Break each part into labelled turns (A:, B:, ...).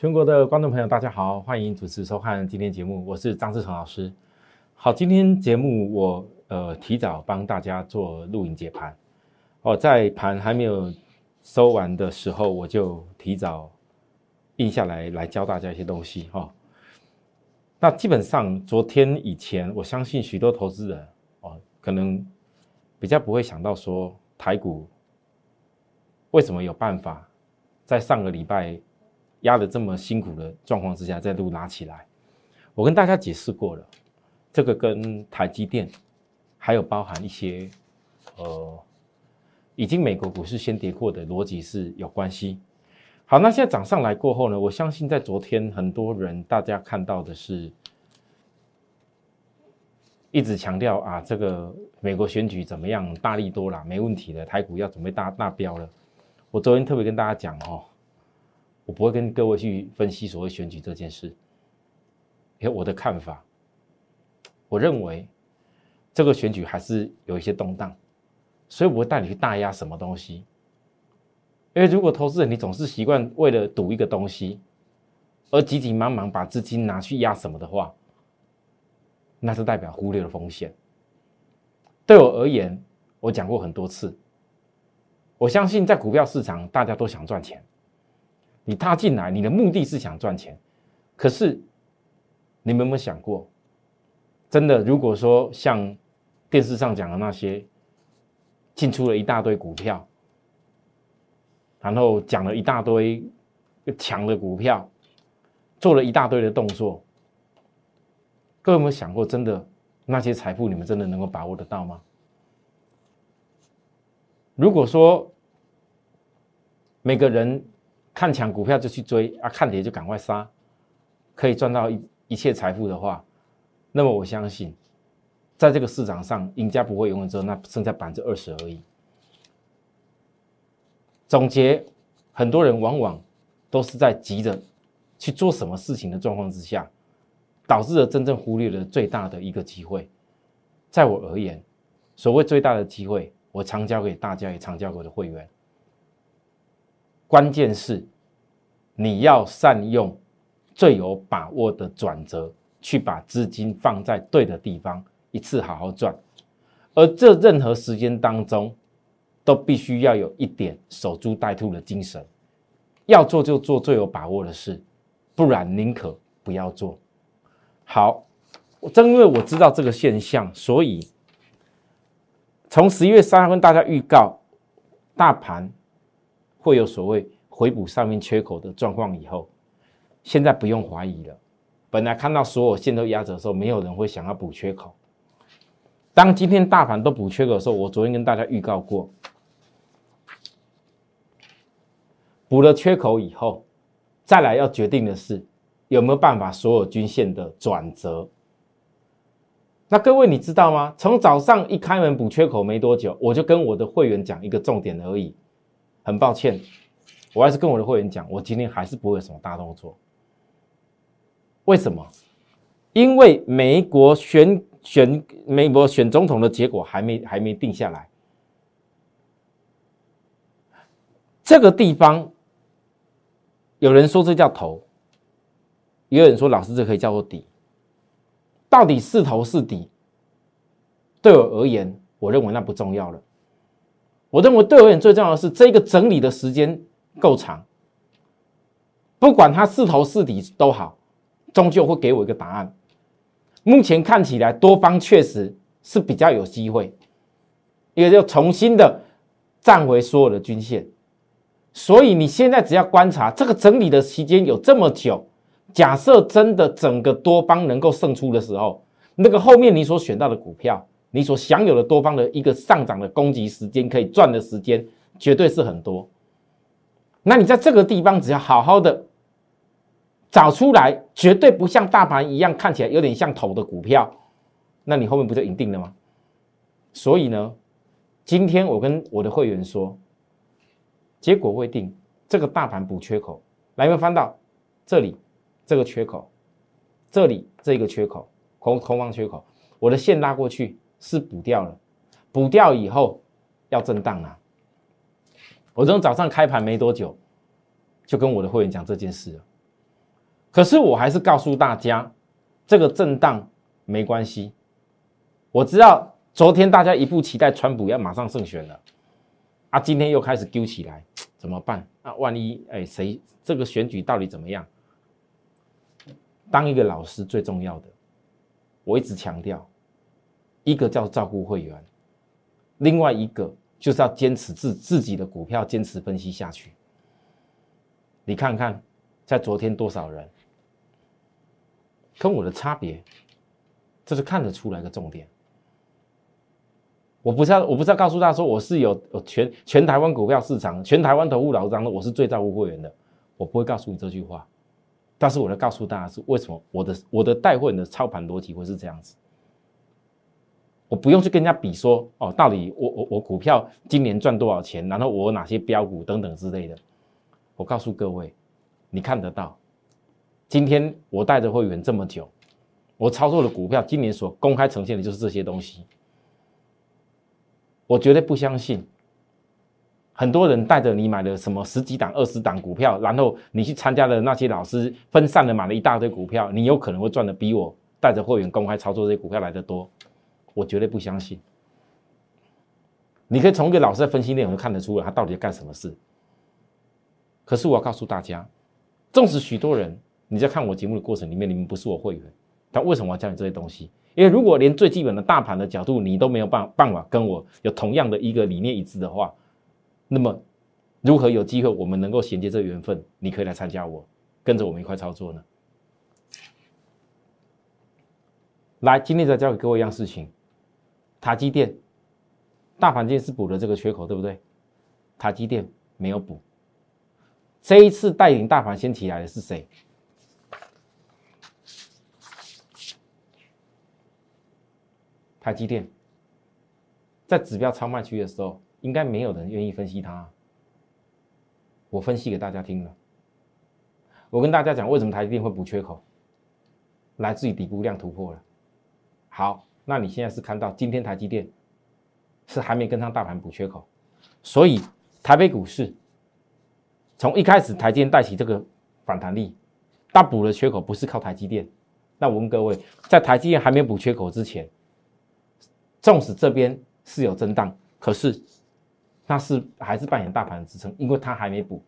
A: 全国的观众朋友，大家好，欢迎准时收看今天节目，我是张志成老师。好，今天节目我呃提早帮大家做录影解盘哦，在盘还没有收完的时候，我就提早印下来来教大家一些东西哈。那基本上昨天以前，我相信许多投资人哦，可能比较不会想到说台股为什么有办法在上个礼拜。压的这么辛苦的状况之下，再度拉起来，我跟大家解释过了，这个跟台积电，还有包含一些，呃，已经美国股市先跌过的逻辑是有关系。好，那现在涨上来过后呢，我相信在昨天很多人大家看到的是，一直强调啊，这个美国选举怎么样，大力多了，没问题的，台股要准备大大飙了。我昨天特别跟大家讲哦。我不会跟各位去分析所谓选举这件事，因为我的看法，我认为这个选举还是有一些动荡，所以我会带你去大压什么东西。因为如果投资人你总是习惯为了赌一个东西，而急急忙忙把资金拿去压什么的话，那是代表忽略了风险。对我而言，我讲过很多次，我相信在股票市场，大家都想赚钱。你踏进来，你的目的是想赚钱，可是你们有没有想过，真的，如果说像电视上讲的那些，进出了一大堆股票，然后讲了一大堆强的股票，做了一大堆的动作，各位有没有想过，真的那些财富，你们真的能够把握得到吗？如果说每个人。看强股票就去追啊，看跌就赶快杀，可以赚到一一切财富的话，那么我相信，在这个市场上，赢家不会永远只有那剩下百分之二十而已。总结，很多人往往都是在急着去做什么事情的状况之下，导致了真正忽略了最大的一个机会。在我而言，所谓最大的机会，我常教给大家，也常教给我的会员。关键是你要善用最有把握的转折，去把资金放在对的地方，一次好好赚。而这任何时间当中，都必须要有一点守株待兔的精神。要做就做最有把握的事，不然宁可不要做。好，正因为我知道这个现象，所以从十一月三号跟大家预告大盘。会有所谓回补上面缺口的状况，以后现在不用怀疑了。本来看到所有线都压着的时候，没有人会想要补缺口。当今天大盘都补缺口的时候，我昨天跟大家预告过，补了缺口以后，再来要决定的是有没有办法所有均线的转折。那各位你知道吗？从早上一开门补缺口没多久，我就跟我的会员讲一个重点而已。很抱歉，我还是跟我的会员讲，我今天还是不会有什么大动作。为什么？因为美国选选美国选总统的结果还没还没定下来。这个地方有人说这叫头，也有人说老师这可以叫做底。到底是头是底？对我而言，我认为那不重要了。我认为对我而言最重要的是，这个整理的时间够长，不管它是头是底都好，终究会给我一个答案。目前看起来，多方确实是比较有机会，因为要重新的站回所有的均线。所以你现在只要观察这个整理的时间有这么久，假设真的整个多方能够胜出的时候，那个后面你所选到的股票。你所享有的多方的一个上涨的攻击时间，可以赚的时间绝对是很多。那你在这个地方只要好好的找出来，绝对不像大盘一样看起来有点像头的股票，那你后面不就赢定了吗？所以呢，今天我跟我的会员说，结果未定，这个大盘补缺口，来没有翻到这里这个缺口，这里这个缺口空空方缺口，我的线拉过去。是补掉了，补掉以后要震荡啊！我从早上开盘没多久，就跟我的会员讲这件事了。可是我还是告诉大家，这个震荡没关系。我知道昨天大家一步期待川普要马上胜选了，啊，今天又开始丢起来，怎么办？啊，万一哎谁这个选举到底怎么样？当一个老师最重要的，我一直强调，一个叫照顾会员，另外一个就是要坚持自自己的股票，坚持分析下去。你看看，在昨天多少人？跟我的差别，这是看得出来的重点。我不是要，我不是要告诉大家说我是有全全台湾股票市场、全台湾投顾老张的，我是最照顾会员的。我不会告诉你这句话，但是我来告诉大家是为什么我的我的带会员的操盘逻辑会是这样子。我不用去跟人家比说哦，到底我我我股票今年赚多少钱，然后我哪些标股等等之类的。我告诉各位，你看得到。今天我带着会员这么久，我操作的股票今年所公开呈现的就是这些东西。我绝对不相信，很多人带着你买了什么十几档、二十档股票，然后你去参加的那些老师分散的买了一大堆股票，你有可能会赚的比我带着会员公开操作这些股票来的多。我绝对不相信。你可以从一个老师的分析内容看得出来，他到底在干什么事。可是我要告诉大家，纵使许多人。你在看我节目的过程里面，你们不是我会员，但为什么我要教你这些东西？因为如果连最基本的大盘的角度你都没有办办法跟我有同样的一个理念一致的话，那么如何有机会我们能够衔接这缘分？你可以来参加我，跟着我们一块操作呢？来，今天再教给各位一样事情：塔积电，大盘今天是补了这个缺口，对不对？塔积电没有补，这一次带领大盘先起来的是谁？台积电在指标超卖区的时候，应该没有人愿意分析它。我分析给大家听了。我跟大家讲，为什么台积电会补缺口，来自于底部量突破了。好，那你现在是看到今天台积电是还没跟上大盘补缺口，所以台北股市从一开始台积电带起这个反弹力，它补的缺口不是靠台积电。那我问各位，在台积电还没补缺口之前，纵使这边是有震荡，可是那是还是扮演大盘的支撑，因为它还没补，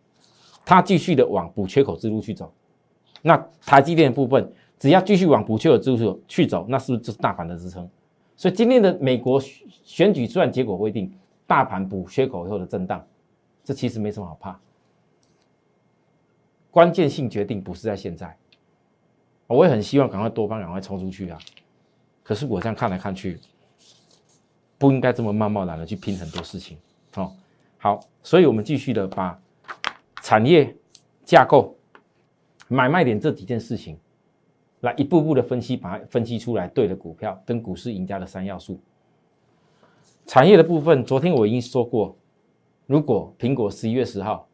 A: 它继续的往补缺口之路去走。那台积电部分，只要继续往补缺口之处去走，那是不是就是大盘的支撑？所以今天的美国选举虽然结果未定，大盘补缺口以后的震荡，这其实没什么好怕。关键性决定不是在现在，我也很希望赶快多方赶快冲出去啊！可是我这样看来看去。不应该这么贸贸然的去拼很多事情，哦，好，所以我们继续的把产业架构、买卖点这几件事情，来一步步的分析，把它分析出来对的股票跟股市赢家的三要素。产业的部分，昨天我已经说过，如果苹果十一月十号，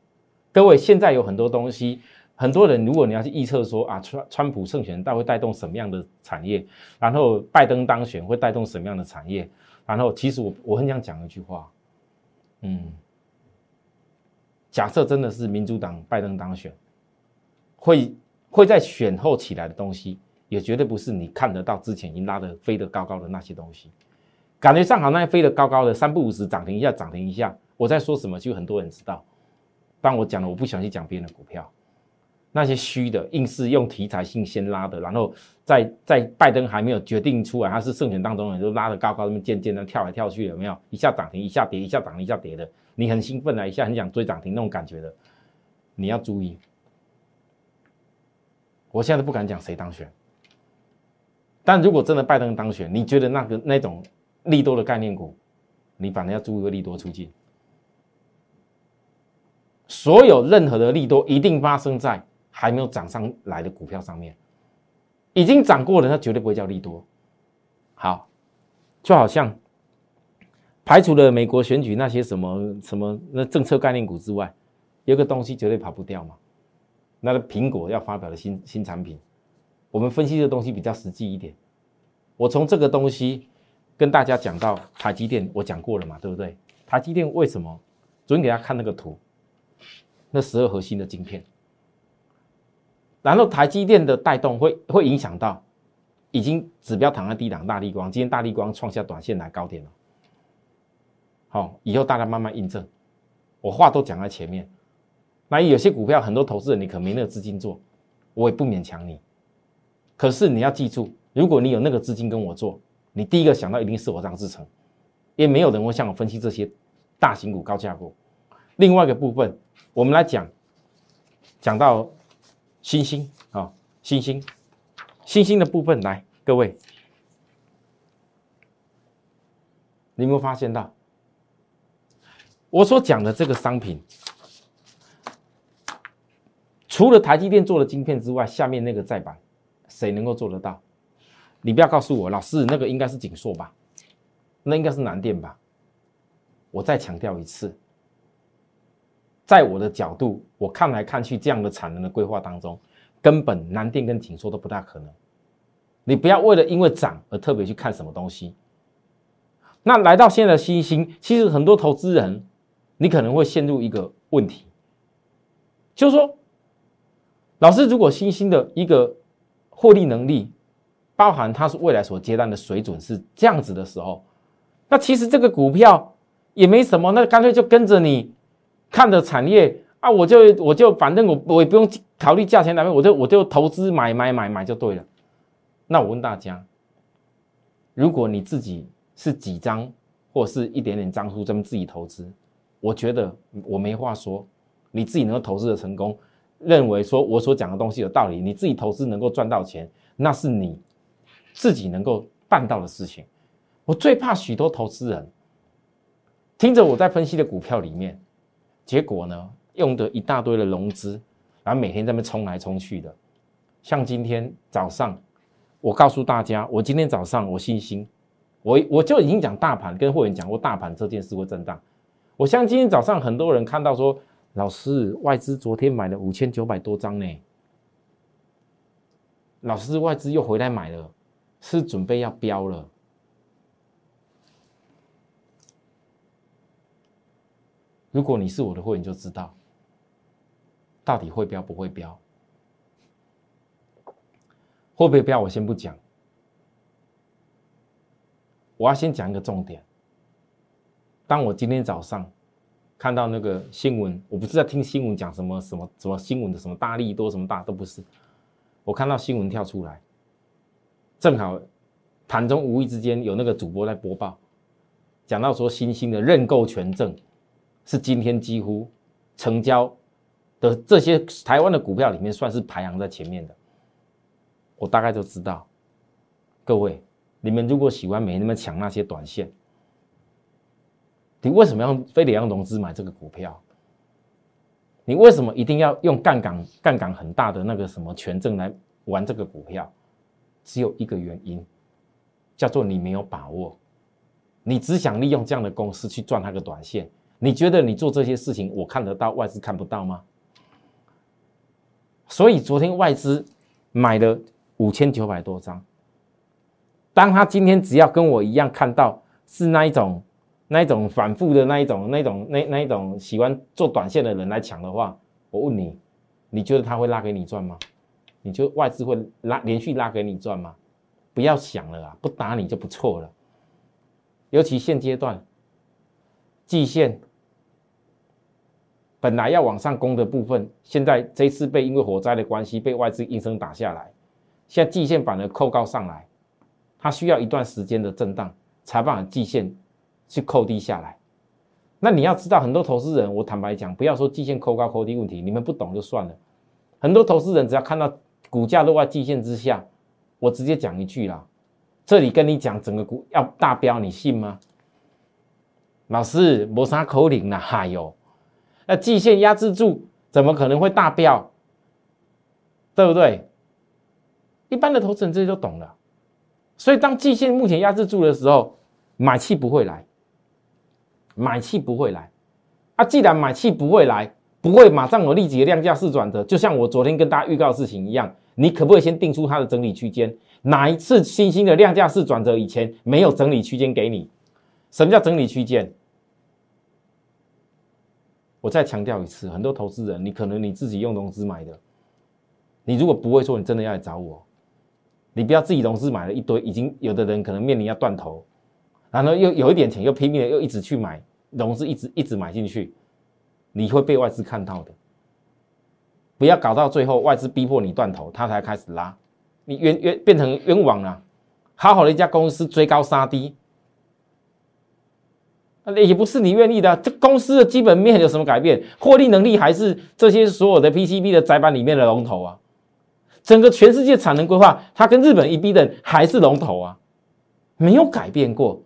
A: 各位现在有很多东西，很多人如果你要去预测说啊，川川普胜选，到会带动什么样的产业，然后拜登当选会带动什么样的产业？然后，其实我我很想讲一句话，嗯，假设真的是民主党拜登当选，会会在选后起来的东西，也绝对不是你看得到之前已经拉得飞得高高的那些东西，感觉上好那些飞得高高的三不五时涨停一下涨停一下，我在说什么，就很多人知道，但我讲了，我不想去讲别人的股票。那些虚的，硬是用题材性先拉的，然后在在拜登还没有决定出来，他是胜选当中，你就拉得高高，那么渐渐的跳来跳去，有没有？一下涨停，一下跌，一下涨，一下跌的，你很兴奋啊，一下很想追涨停那种感觉的，你要注意。我现在都不敢讲谁当选，但如果真的拜登当选，你觉得那个那种利多的概念股，你反而要注意个利多出尽。所有任何的利多一定发生在。还没有涨上来的股票上面，已经涨过了，它绝对不会叫利多。好，就好像排除了美国选举那些什么什么那政策概念股之外，有个东西绝对跑不掉嘛。那个苹果要发表的新新产品，我们分析的东西比较实际一点。我从这个东西跟大家讲到台积电，我讲过了嘛，对不对？台积电为什么？昨天给大家看那个图，那十二核心的晶片。然后台积电的带动会会影响到已经指标躺在低档大力光，今天大力光创下短线来高点了。好，以后大家慢慢印证。我话都讲在前面。那有些股票很多投资人你可没那个资金做，我也不勉强你。可是你要记住，如果你有那个资金跟我做，你第一个想到一定是我张志成，也没有人会向我分析这些大型股、高价股。另外一个部分，我们来讲，讲到星星啊，星星，星星的部分来，各位，你有没有发现到？我所讲的这个商品，除了台积电做的晶片之外，下面那个再版，谁能够做得到？你不要告诉我，老师那个应该是景硕吧？那应该是南电吧？我再强调一次，在我的角度，我看来看去，这样的产能的规划当中，根本南电跟景硕都不大可能。你不要为了因为涨而特别去看什么东西。那来到现在的新兴，其实很多投资人。你可能会陷入一个问题，就是说，老师如果新兴的一个获利能力，包含它是未来所接单的水准是这样子的时候，那其实这个股票也没什么，那干脆就跟着你看的产业啊，我就我就反正我我也不用考虑价钱哪边，我就我就投资买买买买就对了。那我问大家，如果你自己是几张或是一点点张数这么自己投资？我觉得我没话说，你自己能够投资的成功，认为说我所讲的东西有道理，你自己投资能够赚到钱，那是你自己能够办到的事情。我最怕许多投资人听着我在分析的股票里面，结果呢用的一大堆的融资，然后每天在那冲来冲去的。像今天早上，我告诉大家，我今天早上我信心，我我就已经讲大盘，跟会员讲过大盘这件事会震荡。我相信今天早上很多人看到说，老师外资昨天买了五千九百多张呢。老师外资又回来买了，是准备要标了。如果你是我的会员，就知道到底会标不会标，会不会标我先不讲，我要先讲一个重点。当我今天早上看到那个新闻，我不是在听新闻讲什么什么什么新闻的什么大力多什么大都不是，我看到新闻跳出来，正好盘中无意之间有那个主播在播报，讲到说新兴的认购权证是今天几乎成交的这些台湾的股票里面算是排行在前面的，我大概就知道，各位你们如果喜欢没那么抢那些短线。你为什么要非得要融资买这个股票？你为什么一定要用杠杆、杠杆很大的那个什么权证来玩这个股票？只有一个原因，叫做你没有把握，你只想利用这样的公司去赚那个短线。你觉得你做这些事情，我看得到，外资看不到吗？所以昨天外资买了五千九百多张，当他今天只要跟我一样看到是那一种。那一种反复的那一种、那种、那那一种喜欢做短线的人来抢的话，我问你，你觉得他会拉给你赚吗？你就外资会拉连续拉给你赚吗？不要想了啊，不打你就不错了。尤其现阶段，季线本来要往上攻的部分，现在这次被因为火灾的关系被外资应声打下来，现在季线反而扣高上来，它需要一段时间的震荡才把季线。去扣低下来，那你要知道，很多投资人，我坦白讲，不要说季线扣高扣低问题，你们不懂就算了。很多投资人只要看到股价落在季线之下，我直接讲一句啦，这里跟你讲整个股要大标，你信吗？老师，磨砂口令呢？还有，那季线压制住，怎么可能会大标？对不对？一般的投资人这些都懂了。所以当季线目前压制住的时候，买气不会来。买气不会来，啊，既然买气不会来，不会马上有立即的量价式转折，就像我昨天跟大家预告的事情一样，你可不可以先定出它的整理区间？哪一次新兴的量价式转折以前没有整理区间给你？什么叫整理区间？我再强调一次，很多投资人，你可能你自己用融资买的，你如果不会做，你真的要来找我。你不要自己融资买了一堆，已经有的人可能面临要断头，然后又有一点钱，又拼命的又一直去买融资，一直一直买进去，你会被外资看到的。不要搞到最后外资逼迫你断头，他才开始拉，你冤冤变成冤枉了。好好的一家公司追高杀低，那也不是你愿意的。这公司的基本面有什么改变？获利能力还是这些所有的 PCB 的窄板里面的龙头啊？整个全世界产能规划，它跟日本一比的还是龙头啊，没有改变过。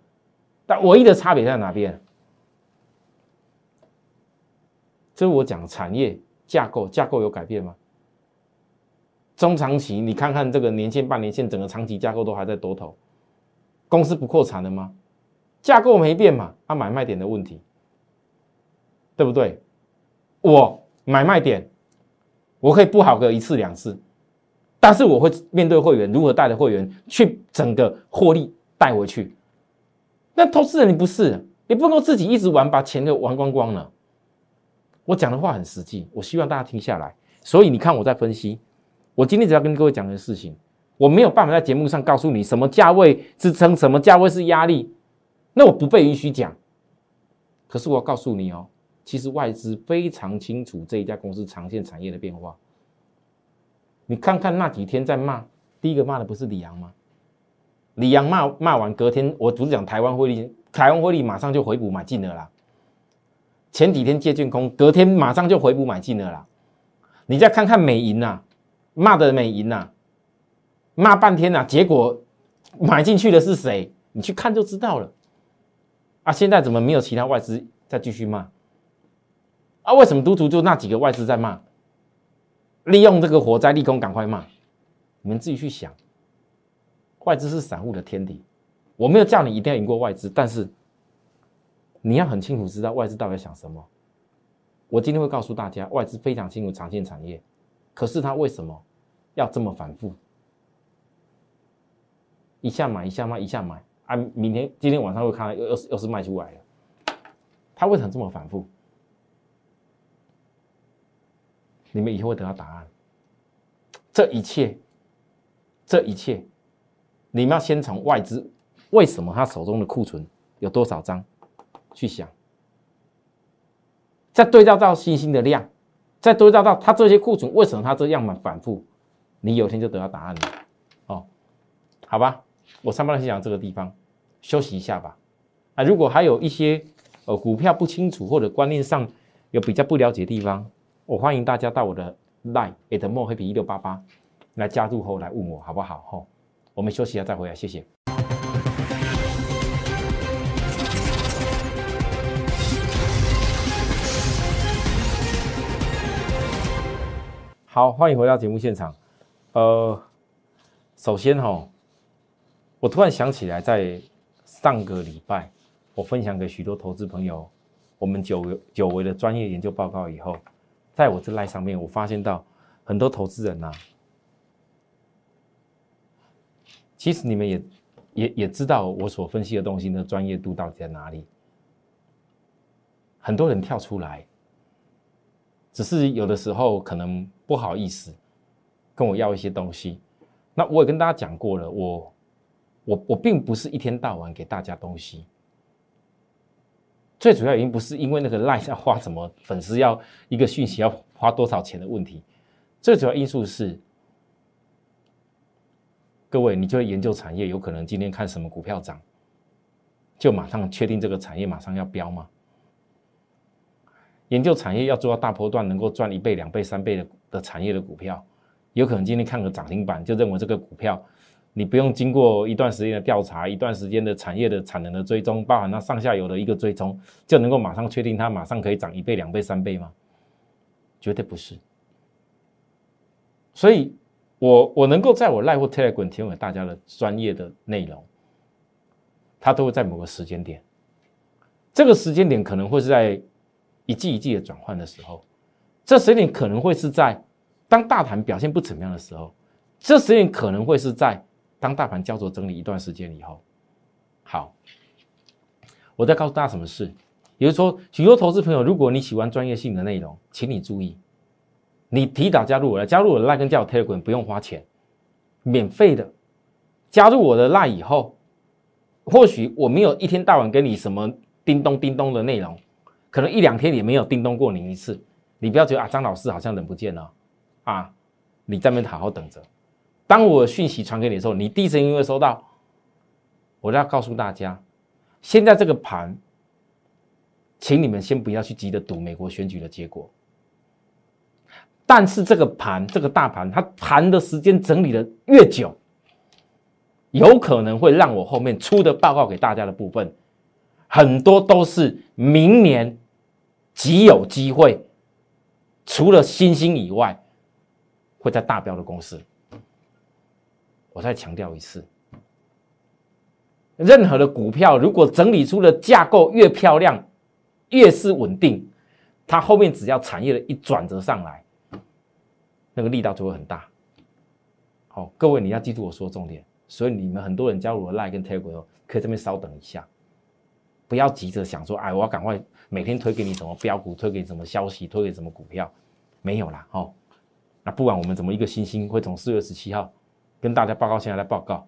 A: 但唯一的差别在哪边？这是我讲产业架构，架构有改变吗？中长期，你看看这个年线、半年线，整个长期架构都还在多头，公司不扩产了吗？架构没变嘛？啊，买卖点的问题，对不对？我买卖点，我可以不好个一次两次。但是我会面对会员，如何带着会员去整个获利带回去？那投资人你不是，你不能自己一直玩，把钱都玩光光了。我讲的话很实际，我希望大家听下来。所以你看我在分析，我今天只要跟各位讲的事情，我没有办法在节目上告诉你什么价位支撑，什么价位是压力，那我不被允许讲。可是我要告诉你哦，其实外资非常清楚这一家公司长线产业的变化。你看看那几天在骂，第一个骂的不是李阳吗？李阳骂骂完，隔天我不是讲台湾汇率，台湾汇率马上就回补买进了啦。前几天借券空，隔天马上就回补买进了啦。你再看看美银呐，骂的美银呐，骂半天呐，结果买进去的是谁？你去看就知道了。啊，现在怎么没有其他外资在继续骂？啊，为什么督促就那几个外资在骂？利用这个火灾利空，赶快骂！你们自己去想，外资是散户的天敌。我没有叫你一定要赢过外资，但是你要很清楚知道外资到底想什么。我今天会告诉大家，外资非常清楚长线产业，可是他为什么要这么反复？一下买，一下卖，一下买啊！明天、今天晚上会看到又又是又是卖出来了。他为什么这么反复？你们以后会得到答案。这一切，这一切，你们要先从外资为什么他手中的库存有多少张去想，再对照到星星的量，再对照到他这些库存为什么他这样嘛反复，你有天就得到答案了。哦，好吧，我上半先讲这个地方，休息一下吧。啊，如果还有一些呃股票不清楚或者观念上有比较不了解的地方。我欢迎大家到我的 line at more happy 一六八八来加入后来问我好不好？吼，我们休息一下再回来，谢谢。好，欢迎回到节目现场。呃，首先哈，我突然想起来，在上个礼拜，我分享给许多投资朋友我们久久违的专业研究报告以后。在我这赖上面，我发现到很多投资人呐，其实你们也也也知道我所分析的东西的专业度到底在哪里。很多人跳出来，只是有的时候可能不好意思跟我要一些东西。那我也跟大家讲过了，我我我并不是一天到晚给大家东西。最主要原因不是因为那个赖要花什么粉丝要一个讯息要花多少钱的问题，最主要因素是各位，你就会研究产业，有可能今天看什么股票涨，就马上确定这个产业马上要飙吗？研究产业要做到大波段能够赚一倍、两倍、三倍的的产业的股票，有可能今天看个涨停板就认为这个股票。你不用经过一段时间的调查，一段时间的产业的产能的追踪，包含它上下游的一个追踪，就能够马上确定它马上可以涨一倍、两倍、三倍吗？绝对不是。所以，我我能够在我赖或 Telegram 提供给大家的专业的内容，它都会在某个时间点，这个时间点可能会是在一季一季的转换的时候，这时点可能会是在当大盘表现不怎么样的时候，这时点可能会是在。当大盘焦灼整理一段时间以后，好，我再告诉大家什么事。也就是说，许多投资朋友，如果你喜欢专业性的内容，请你注意，你提早加入我的，加入我的 Line 跟加入 Telegram 不用花钱，免费的。加入我的 Line 以后，或许我没有一天到晚跟你什么叮咚叮咚的内容，可能一两天也没有叮咚过你一次。你不要觉得啊，张老师好像人不见了啊，你在那边好好等着。当我讯息传给你的时候，你第一时间会收到。我要告诉大家，现在这个盘，请你们先不要去急着赌美国选举的结果。但是这个盘，这个大盘，它盘的时间整理的越久，有可能会让我后面出的报告给大家的部分，很多都是明年极有机会，除了新兴以外，会在大标的公司。我再强调一次。任何的股票，如果整理出的架构越漂亮，越是稳定，它后面只要产业的一转折上来，那个力道就会很大。好，各位你要记住我说的重点。所以你们很多人加入了 Line 跟 Telegram，可以这边稍等一下，不要急着想说，哎，我要赶快每天推给你什么标股，推给你什么消息，推给什么股票，没有啦，哦。那不管我们怎么一个星星会从四月十七号跟大家报告，现在来报告，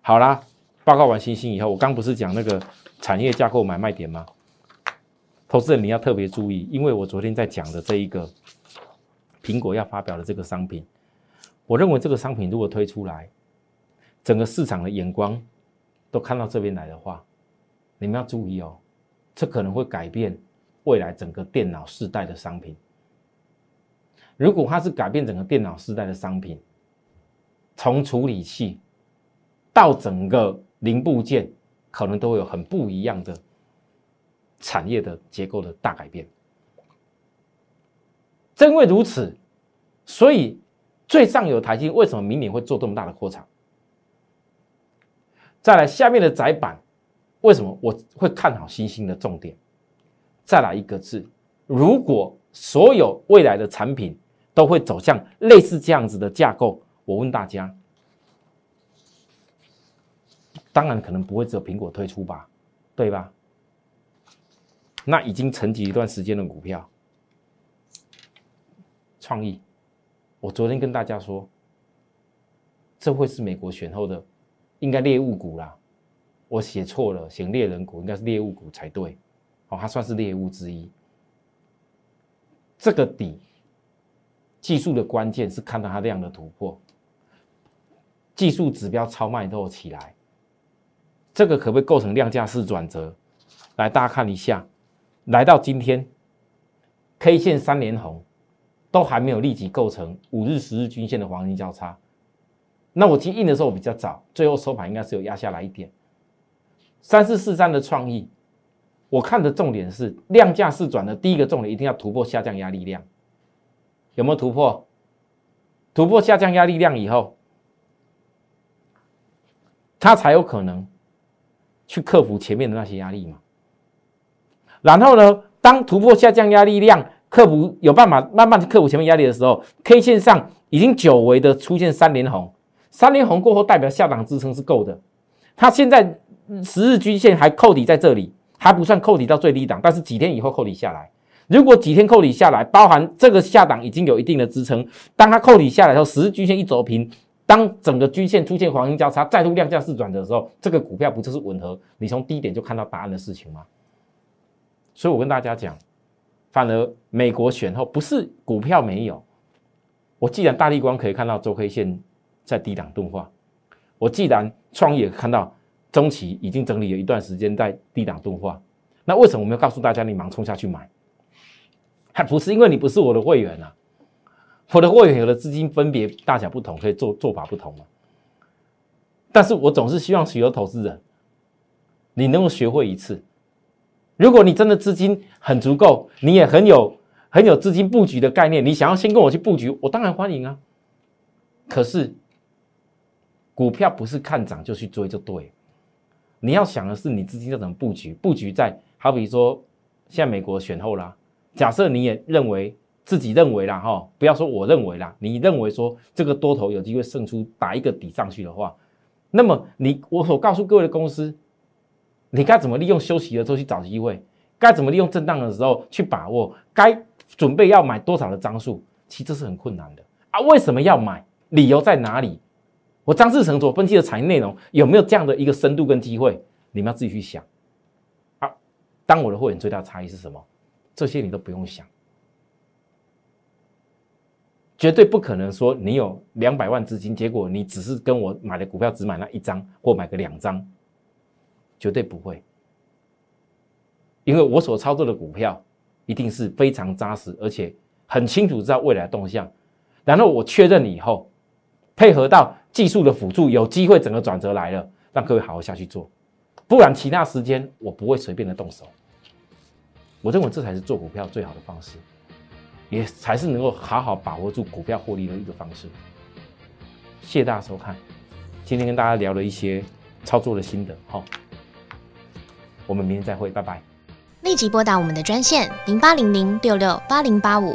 A: 好啦。报告完星星以后，我刚不是讲那个产业架构买卖点吗？投资人你要特别注意，因为我昨天在讲的这一个苹果要发表的这个商品，我认为这个商品如果推出来，整个市场的眼光都看到这边来的话，你们要注意哦，这可能会改变未来整个电脑世代的商品。如果它是改变整个电脑世代的商品，从处理器到整个。零部件可能都会有很不一样的产业的结构的大改变。正因为如此，所以最上游台积为什么明年会做这么大的扩产？再来下面的窄板，为什么我会看好新兴的重点？再来一个字，如果所有未来的产品都会走向类似这样子的架构，我问大家。当然可能不会只有苹果推出吧，对吧？那已经沉寂一段时间的股票，创意，我昨天跟大家说，这会是美国选后的应该猎物股啦，我写错了，写猎人股应该是猎物股才对，哦，它算是猎物之一。这个底技术的关键是看到它量的突破，技术指标超卖都起来。这个可不可以构成量价式转折？来，大家看一下，来到今天，K 线三连红，都还没有立即构成五日、十日均线的黄金交叉。那我今天印的时候比较早，最后收盘应该是有压下来一点。三四四三的创意，我看的重点是量价式转的第一个重点一定要突破下降压力量，有没有突破？突破下降压力量以后，它才有可能。去克服前面的那些压力嘛，然后呢，当突破下降压力量，克服有办法慢慢克服前面压力的时候，K 线上已经久违的出现三连红，三连红过后代表下档支撑是够的。它现在十日均线还扣底在这里，还不算扣底到最低档，但是几天以后扣底下来，如果几天扣底下来，包含这个下档已经有一定的支撑，当它扣底下来的时候，十日均线一走平。当整个均线出现黄金交叉，再度量价势转的时候，这个股票不就是吻合你从低点就看到答案的事情吗？所以我跟大家讲，反而美国选后不是股票没有，我既然大力光可以看到周 K 线在低档钝化，我既然创业看到中期已经整理了一段时间在低档钝化，那为什么我们要告诉大家你忙冲下去买？还不是因为你不是我的会员啊？我的会员有的资金分别大小不同，可以做做法不同嘛。但是我总是希望许多投资人，你能够学会一次。如果你真的资金很足够，你也很有很有资金布局的概念，你想要先跟我去布局，我当然欢迎啊。可是股票不是看涨就去追就对，你要想的是你资金要怎么布局，布局在好比说现在美国选后啦，假设你也认为。自己认为啦，哈，不要说我认为啦，你认为说这个多头有机会胜出，打一个底上去的话，那么你我所告诉各位的公司，你该怎么利用休息的时候去找机会，该怎么利用震荡的时候去把握，该准备要买多少的张数，其实这是很困难的啊。为什么要买？理由在哪里？我张志成所分析的产业内容有没有这样的一个深度跟机会？你们要自己去想啊。当我的会员最大差异是什么？这些你都不用想，绝对不可能说你有两百万资金，结果你只是跟我买的股票只买那一张或买个两张，绝对不会。因为我所操作的股票一定是非常扎实，而且很清楚知道未来动向，然后我确认以后，配合到技术的辅助，有机会整个转折来了，让各位好好下去做，不然其他时间我不会随便的动手。我认为这才是做股票最好的方式，也才是能够好好把握住股票获利的一个方式。谢谢大家收看，今天跟大家聊了一些操作的心得，好，我们明天再会，拜拜。
B: 立即拨打我们的专线零八零零六六八零八五